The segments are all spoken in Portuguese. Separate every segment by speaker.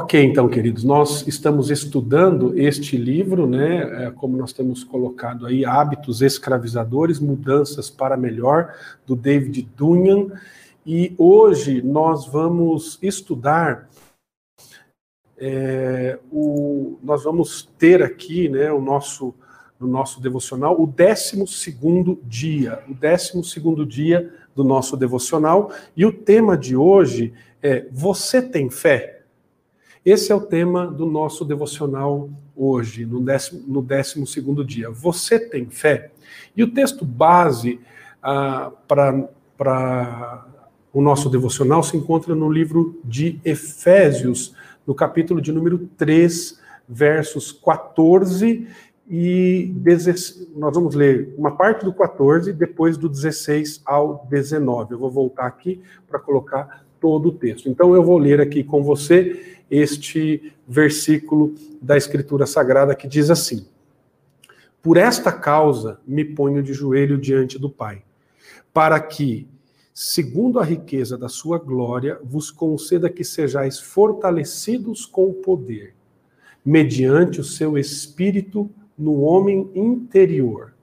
Speaker 1: Ok, então, queridos, nós estamos estudando este livro, né? É, como nós temos colocado aí, Hábitos Escravizadores, Mudanças para Melhor, do David Dunham. E hoje nós vamos estudar. É, o, nós vamos ter aqui, né, o nosso, no nosso devocional, o 12 dia, o 12 dia do nosso devocional, e o tema de hoje é: Você tem fé? Esse é o tema do nosso devocional hoje, no décimo, no décimo segundo dia. Você tem fé? E o texto base ah, para o nosso devocional se encontra no livro de Efésios, no capítulo de número 3, versos 14 e 16, nós vamos ler uma parte do 14, depois do 16 ao 19. Eu vou voltar aqui para colocar todo o texto. Então eu vou ler aqui com você este versículo da Escritura Sagrada que diz assim: Por esta causa me ponho de joelho diante do Pai, para que, segundo a riqueza da sua glória, vos conceda que sejais fortalecidos com o poder, mediante o seu espírito no homem interior.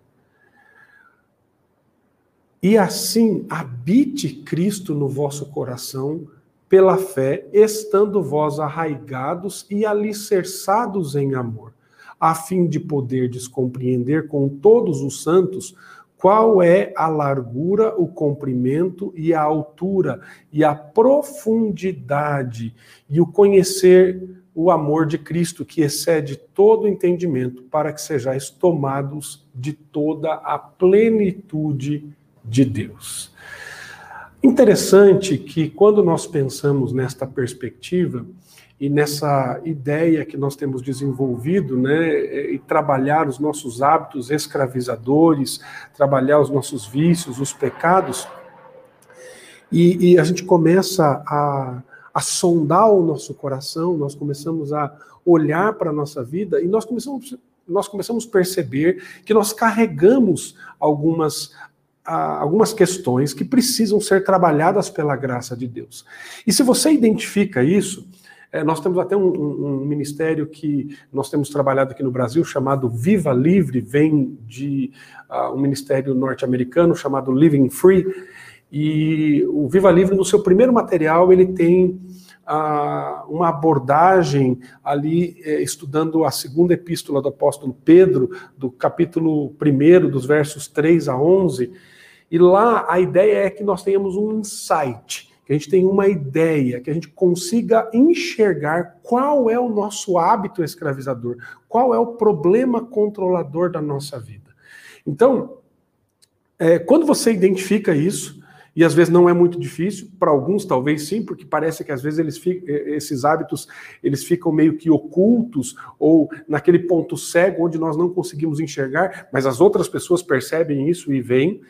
Speaker 1: E assim habite Cristo no vosso coração pela fé, estando vós arraigados e alicerçados em amor, a fim de poderdes compreender com todos os santos qual é a largura, o comprimento e a altura e a profundidade e o conhecer o amor de Cristo que excede todo entendimento, para que sejais tomados de toda a plenitude de Deus. Interessante que quando nós pensamos nesta perspectiva e nessa ideia que nós temos desenvolvido, né, e trabalhar os nossos hábitos escravizadores, trabalhar os nossos vícios, os pecados, e, e a gente começa a, a sondar o nosso coração, nós começamos a olhar para a nossa vida e nós começamos nós começamos a perceber que nós carregamos algumas algumas questões que precisam ser trabalhadas pela graça de Deus. E se você identifica isso, é, nós temos até um, um, um, ministério que nós temos trabalhado aqui no Brasil chamado Viva Livre, vem de uh, um ministério norte-americano chamado Living Free. E o Viva Livre, no seu primeiro material, ele tem uma abordagem ali, é, estudando a segunda epístola do apóstolo Pedro, do capítulo 1, dos versos 3 a 11, e lá a ideia é que nós tenhamos um insight, que a gente tenha uma ideia, que a gente consiga enxergar qual é o nosso hábito escravizador, qual é o problema controlador da nossa vida. Então, é, quando você identifica isso, e às vezes não é muito difícil, para alguns talvez sim, porque parece que às vezes eles ficam, esses hábitos eles ficam meio que ocultos ou naquele ponto cego onde nós não conseguimos enxergar, mas as outras pessoas percebem isso e veem.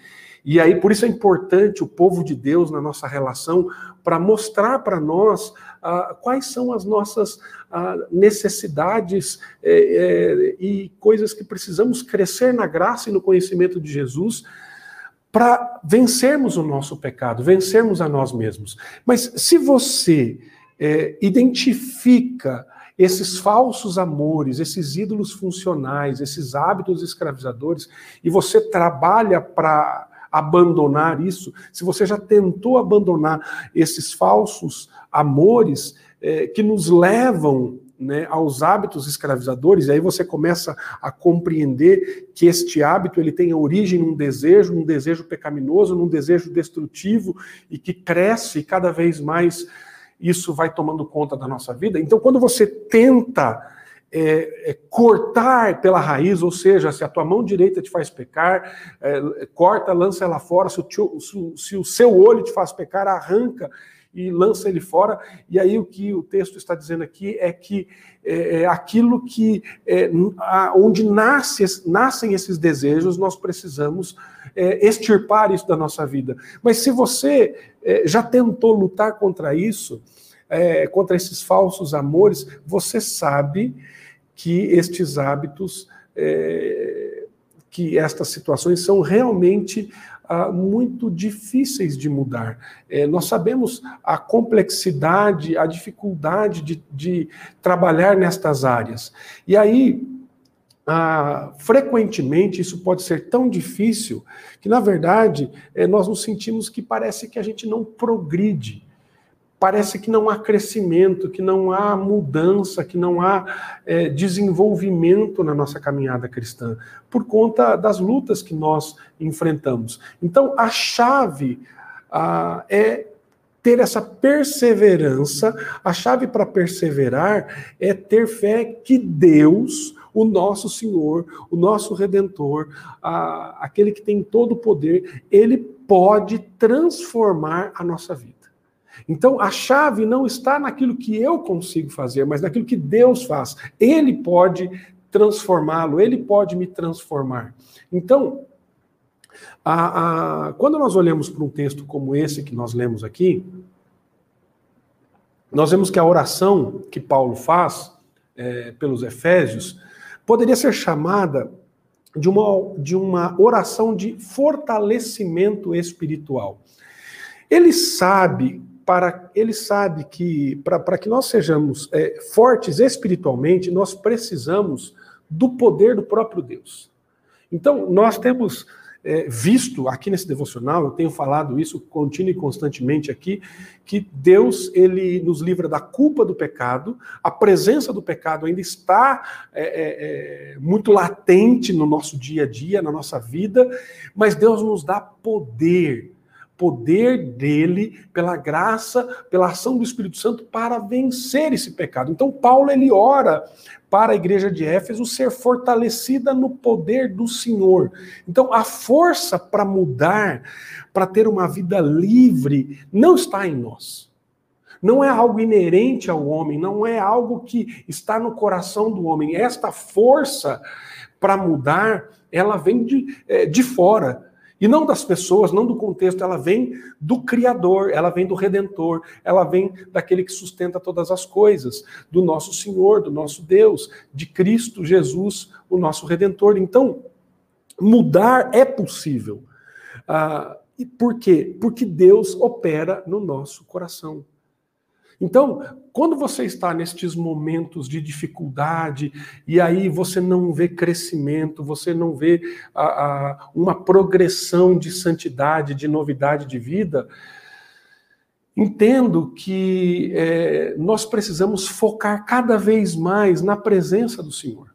Speaker 1: E aí, por isso é importante o povo de Deus na nossa relação, para mostrar para nós ah, quais são as nossas ah, necessidades eh, eh, e coisas que precisamos crescer na graça e no conhecimento de Jesus para vencermos o nosso pecado, vencermos a nós mesmos. Mas se você eh, identifica esses falsos amores, esses ídolos funcionais, esses hábitos escravizadores, e você trabalha para abandonar isso, se você já tentou abandonar esses falsos amores é, que nos levam né, aos hábitos escravizadores, e aí você começa a compreender que este hábito ele tem origem num desejo, num desejo pecaminoso, num desejo destrutivo e que cresce cada vez mais isso vai tomando conta da nossa vida. Então, quando você tenta é, é, cortar pela raiz, ou seja, se a tua mão direita te faz pecar, é, corta, lança ela fora, se o, tio, se, se o seu olho te faz pecar, arranca e lança ele fora. E aí o que o texto está dizendo aqui é que é, é aquilo que é, onde nasce, nascem esses desejos, nós precisamos é, extirpar isso da nossa vida. Mas se você é, já tentou lutar contra isso, é, contra esses falsos amores, você sabe que estes hábitos, é, que estas situações são realmente ah, muito difíceis de mudar. É, nós sabemos a complexidade, a dificuldade de, de trabalhar nestas áreas. E aí, ah, frequentemente isso pode ser tão difícil que, na verdade, é, nós nos sentimos que parece que a gente não progride parece que não há crescimento, que não há mudança, que não há é, desenvolvimento na nossa caminhada cristã, por conta das lutas que nós enfrentamos. Então, a chave ah, é ter essa perseverança, a chave para perseverar é ter fé que Deus, o nosso Senhor, o nosso Redentor, aquele que tem todo o poder, ele pode transformar a nossa vida. Então, a chave não está naquilo que eu consigo fazer, mas naquilo que Deus faz. Ele pode transformá-lo, ele pode me transformar. Então, a, a, quando nós olhamos para um texto como esse que nós lemos aqui, nós vemos que a oração que Paulo faz é, pelos Efésios poderia ser chamada de uma, de uma oração de fortalecimento espiritual. Ele sabe para ele sabe que para que nós sejamos é, fortes espiritualmente, nós precisamos do poder do próprio Deus. Então, nós temos é, visto aqui nesse devocional, eu tenho falado isso contínuo e constantemente aqui, que Deus ele nos livra da culpa do pecado, a presença do pecado ainda está é, é, é muito latente no nosso dia a dia, na nossa vida, mas Deus nos dá poder poder dele, pela graça, pela ação do Espírito Santo para vencer esse pecado. Então Paulo ele ora para a igreja de Éfeso ser fortalecida no poder do Senhor. Então a força para mudar, para ter uma vida livre, não está em nós. Não é algo inerente ao homem, não é algo que está no coração do homem. Esta força para mudar, ela vem de, eh, de fora. E não das pessoas, não do contexto, ela vem do Criador, ela vem do Redentor, ela vem daquele que sustenta todas as coisas, do nosso Senhor, do nosso Deus, de Cristo Jesus, o nosso Redentor. Então, mudar é possível. Ah, e por quê? Porque Deus opera no nosso coração. Então, quando você está nestes momentos de dificuldade e aí você não vê crescimento, você não vê a, a, uma progressão de santidade, de novidade de vida, entendo que é, nós precisamos focar cada vez mais na presença do Senhor.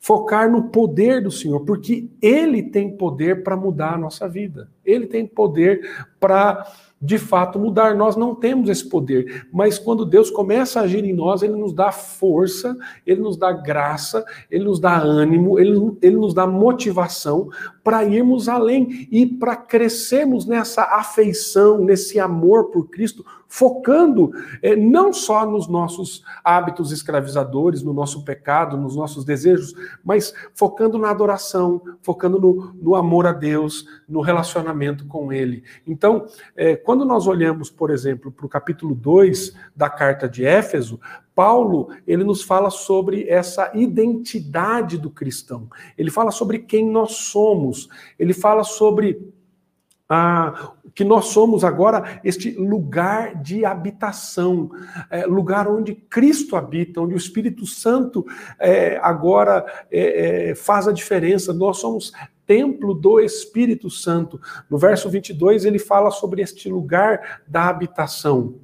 Speaker 1: Focar no poder do Senhor, porque Ele tem poder para mudar a nossa vida. Ele tem poder para de fato mudar. Nós não temos esse poder, mas quando Deus começa a agir em nós, Ele nos dá força, Ele nos dá graça, Ele nos dá ânimo, Ele, ele nos dá motivação para irmos além e para crescermos nessa afeição, nesse amor por Cristo, focando é, não só nos nossos hábitos escravizadores, no nosso pecado, nos nossos desejos, mas focando na adoração, focando no, no amor a Deus, no relacionamento com Ele. Então, é, quando nós olhamos, por exemplo, para o capítulo 2 da carta de Éfeso, Paulo, ele nos fala sobre essa identidade do cristão. Ele fala sobre quem nós somos. Ele fala sobre ah, que nós somos agora este lugar de habitação, é, lugar onde Cristo habita, onde o Espírito Santo é, agora é, é faz a diferença. Nós somos templo do Espírito Santo. No verso 22, ele fala sobre este lugar da habitação.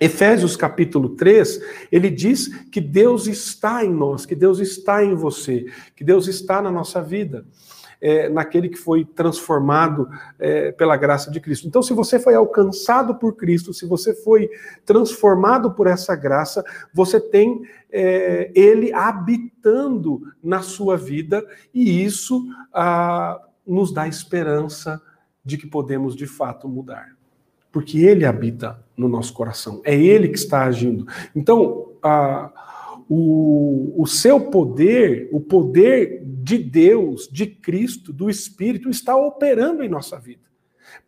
Speaker 1: Efésios capítulo 3, ele diz que Deus está em nós, que Deus está em você, que Deus está na nossa vida é, naquele que foi transformado é, pela graça de Cristo. Então, se você foi alcançado por Cristo, se você foi transformado por essa graça, você tem é, Ele habitando na sua vida, e isso ah, nos dá esperança de que podemos de fato mudar. Porque Ele habita no nosso coração, é Ele que está agindo. Então, ah, o, o seu poder, o poder de Deus, de Cristo, do Espírito, está operando em nossa vida.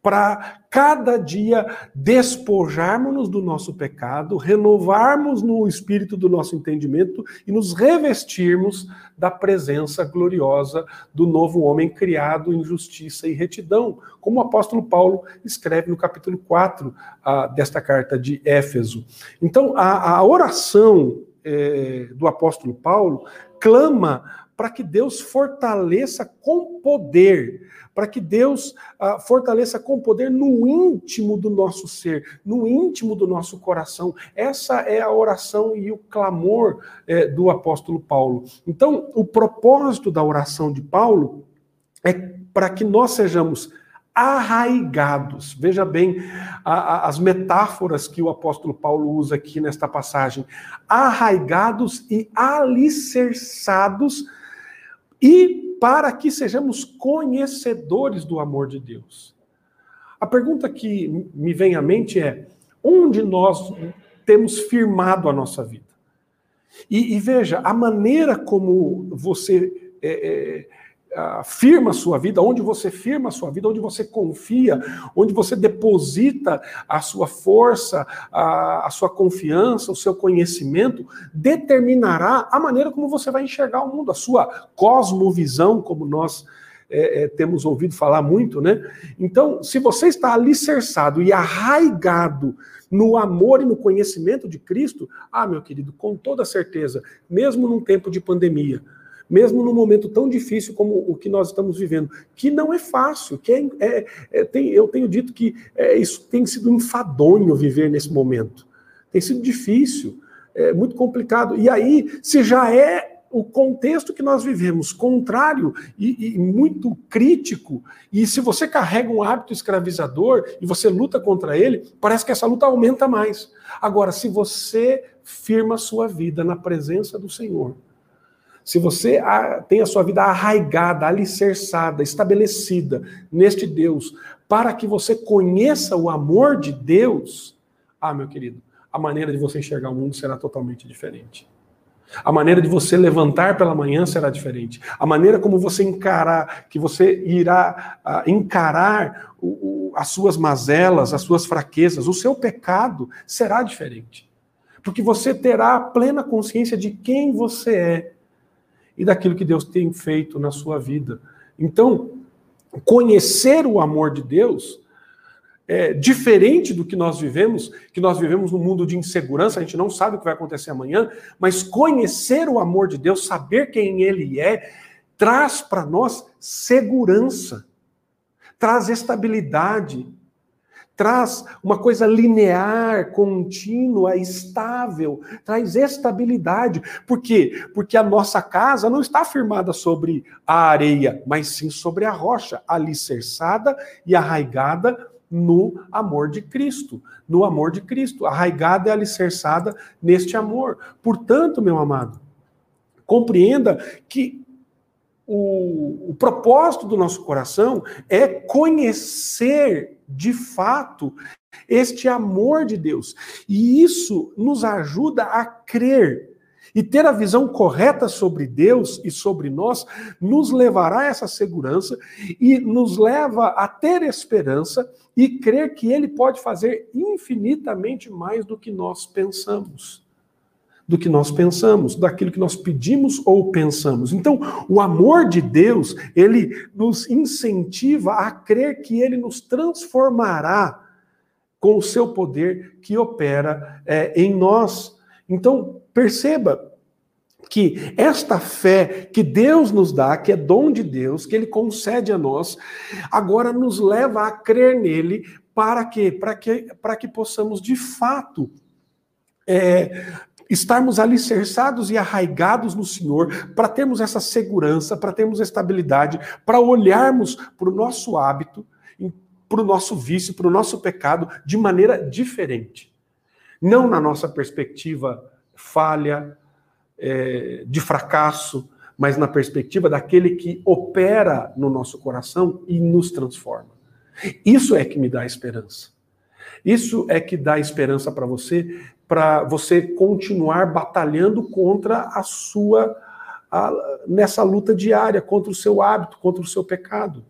Speaker 1: para cada dia despojarmos-nos do nosso pecado, renovarmos no espírito do nosso entendimento e nos revestirmos da presença gloriosa do novo homem criado em justiça e retidão, como o apóstolo Paulo escreve no capítulo 4 ah, desta carta de Éfeso. Então, a, a oração é, do apóstolo Paulo clama para que Deus fortaleça com poder para que Deus ah, fortaleça com poder no íntimo do nosso ser, no íntimo do nosso coração. Essa é a oração e o clamor eh, do apóstolo Paulo. Então, o propósito da oração de Paulo é para que nós sejamos arraigados. Veja bem a, a, as metáforas que o apóstolo Paulo usa aqui nesta passagem. Arraigados e alicerçados e para que sejamos conhecedores do amor de Deus. A pergunta que me vem à mente é: onde nós temos firmado a nossa vida? E, e veja, a maneira como você é, é, firma a sua vida, onde você firma a sua vida, onde você confia, onde você deposita a sua força, a, a, sua confiança, o seu conhecimento, determinará a maneira como você vai enxergar o mundo, a sua cosmovisão, como nós é, é, temos ouvido falar muito, né? Então, se você está alicerçado e arraigado no amor e no conhecimento de Cristo, ah, meu querido, com toda certeza, mesmo num tempo de pandemia, mesmo num momento tão difícil como o que nós estamos vivendo, que não é fácil, que é, é, é tem, eu tenho dito que é, isso tem sido enfadonho viver nesse momento, tem sido difícil, é muito complicado. E aí, se já é o contexto que nós vivemos contrário e, e, muito crítico, e se você carrega um hábito escravizador e você luta contra ele, parece que essa luta aumenta mais. Agora, se você firma sua vida na presença do Senhor, se você tem a sua vida arraigada, alicerçada, estabelecida neste Deus, para que você conheça o amor de Deus, ah, meu querido, a maneira de você enxergar o mundo será totalmente diferente. A maneira de você levantar pela manhã será diferente. A maneira como você encarar, que você irá uh, encarar o, o, as suas mazelas, as suas fraquezas, o seu pecado será diferente. Porque você terá plena consciência de quem você é e daquilo que Deus tem feito na sua vida. Então, conhecer o amor de Deus é diferente do que nós vivemos, que nós vivemos num mundo de insegurança, a gente não sabe o que vai acontecer amanhã, mas conhecer o amor de Deus, saber quem ele é, traz para nós segurança, traz estabilidade, traz uma coisa linear, contínua, estável, traz estabilidade. Por quê? Porque a nossa casa não está firmada sobre a areia, mas sim sobre a rocha, alicerçada e arraigada no amor de Cristo, no amor de Cristo, arraigada e alicerçada neste amor. Portanto, meu amado, compreenda que o, o propósito do nosso coração é conhecer de fato, este amor de Deus. E isso nos ajuda a crer. E ter a visão correta sobre Deus e sobre nós nos levará a essa segurança e nos leva a ter esperança e crer que Ele pode fazer infinitamente mais do que nós pensamos do que nós pensamos, daquilo que nós pedimos ou pensamos. Então, o amor de Deus, ele nos incentiva a crer que ele nos transformará com o seu poder que opera é, em nós. Então, perceba que esta fé que Deus nos dá, que é dom de Deus, que ele concede a nós, agora nos leva a crer nele para quê? Para que, para que possamos de fato é, estarmos alicerçados e arraigados no Senhor, para termos essa segurança, para termos estabilidade, para olharmos para o nosso hábito, para o nosso vício, para o nosso pecado de maneira diferente. Não na nossa perspectiva falha, é, de fracasso, mas na perspectiva daquele que opera no nosso coração e nos transforma. Isso é que me dá esperança. Isso é que dá esperança para você para você continuar batalhando contra a sua a, nessa luta diária contra o seu hábito, contra o seu pecado.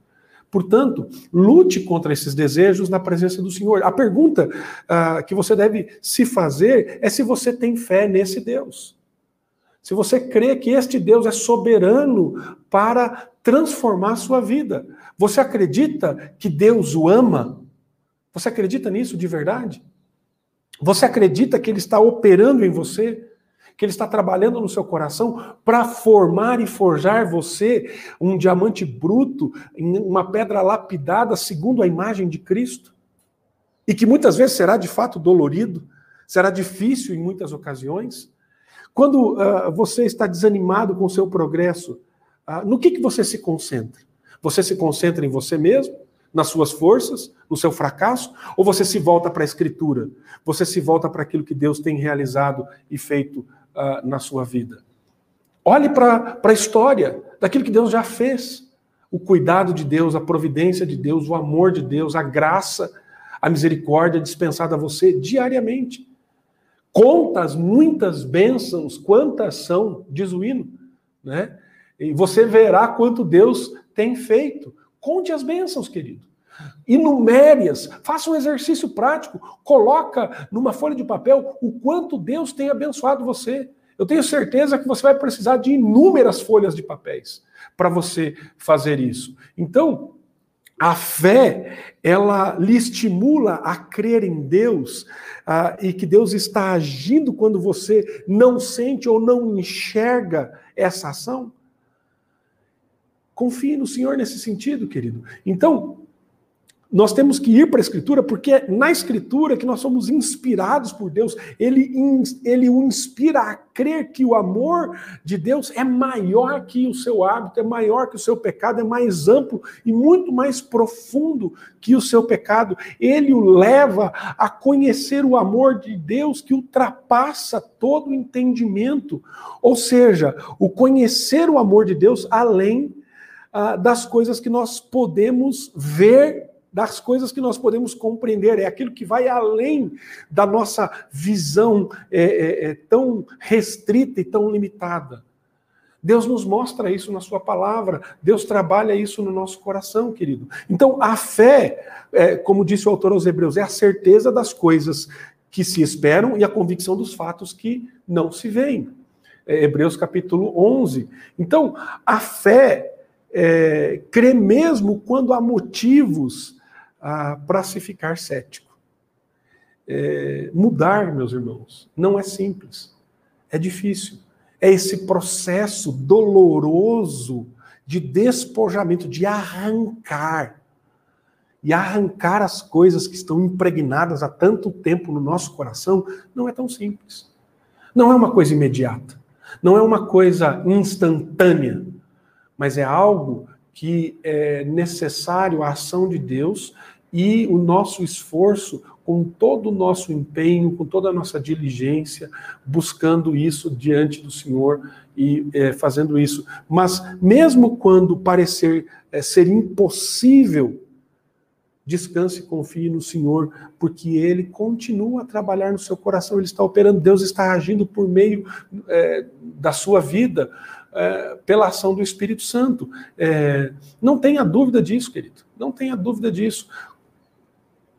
Speaker 1: Portanto, lute contra esses desejos na presença do Senhor. A pergunta uh, que você deve se fazer é se você tem fé nesse Deus. Se você crê que este Deus é soberano para transformar a sua vida. Você acredita que Deus o ama? Você acredita nisso de verdade? Você acredita que Ele está operando em você? Que Ele está trabalhando no seu coração para formar e forjar você um diamante bruto, uma pedra lapidada segundo a imagem de Cristo? E que muitas vezes será de fato dolorido, será difícil em muitas ocasiões? Quando uh, você está desanimado com o seu progresso, uh, no que, que você se concentra? Você se concentra em você mesmo? Nas suas forças? No seu fracasso? Ou você se volta para a Escritura? Você se volta para aquilo que Deus tem realizado e feito uh, na sua vida? Olhe para a história daquilo que Deus já fez. O cuidado de Deus, a providência de Deus, o amor de Deus, a graça, a misericórdia dispensada a você diariamente. Contas muitas bênçãos, quantas são, diz o hino, né? E você verá quanto Deus tem feito. Conte as bênçãos, querido. Enumere-as, faça um exercício prático, coloca numa folha de papel o quanto Deus tem abençoado você. Eu tenho certeza que você vai precisar de inúmeras folhas de papéis para você fazer isso. Então, a fé, ela lhe estimula a crer em Deus ah, e que Deus está agindo quando você não sente ou não enxerga essa ação. Confie no Senhor nesse sentido, querido. Então, nós temos que ir para a Escritura, porque é na Escritura que nós somos inspirados por Deus. Ele, ele o inspira a crer que o amor de Deus é maior que o seu hábito, é maior que o seu pecado, é mais amplo e muito mais profundo que o seu pecado. Ele o leva a conhecer o amor de Deus que ultrapassa todo o entendimento. Ou seja, o conhecer o amor de Deus além ah, das coisas que nós podemos ver das coisas que nós podemos compreender, é aquilo que vai além da nossa visão é, é, é, tão restrita e tão limitada. Deus nos mostra isso na Sua palavra, Deus trabalha isso no nosso coração, querido. Então, a fé, é, como disse o autor aos Hebreus, é a certeza das coisas que se esperam e a convicção dos fatos que não se veem. É, Hebreus capítulo 11. Então, a fé é, mesmo quando há motivos para se ficar cético. É, mudar, meus irmãos, não é simples, é difícil. É esse processo doloroso de despojamento, de arrancar. E arrancar as coisas que estão impregnadas há tanto tempo no nosso coração não é tão simples. Não é uma coisa imediata. Não é uma coisa instantânea. Mas é algo que é necessário a ação de Deus e o nosso esforço, com todo o nosso empenho, com toda a nossa diligência, buscando isso diante do Senhor e é, fazendo isso. Mas mesmo quando parecer é, ser impossível, descanse e confie no Senhor, porque Ele continua a trabalhar no seu coração, Ele está operando, Deus está agindo por meio é, da sua vida, é, pela ação do Espírito Santo. É, não tenha dúvida disso, querido. Não tenha dúvida disso.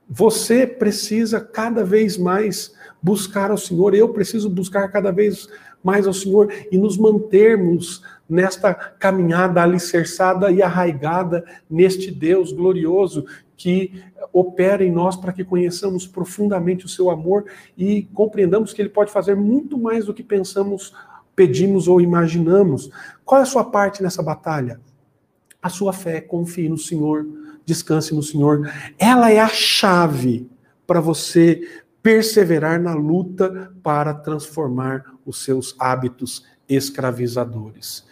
Speaker 1: Você precisa cada vez mais buscar ao Senhor, eu preciso buscar cada vez mais ao Senhor e nos mantermos nesta caminhada alicerçada e arraigada neste Deus glorioso que opera em nós para que conheçamos profundamente o seu amor e compreendamos que ele pode fazer muito mais do que pensamos, pedimos ou imaginamos. Qual é a sua parte nessa batalha? A sua fé, confie no Senhor descanse no Senhor. Ela é a chave para você perseverar na luta para transformar os seus hábitos escravizadores.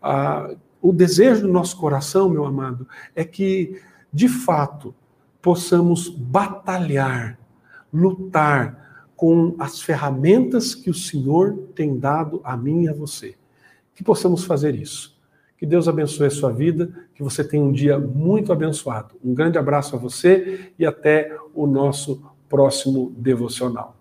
Speaker 1: Ah, o desejo do nosso coração, meu amado, é que, de fato, possamos batalhar, lutar com as ferramentas que o Senhor tem dado a mim e a você. Que possamos fazer isso. Que Deus abençoe a sua vida, que você tenha um dia muito abençoado. Um grande abraço a você e até o nosso próximo devocional.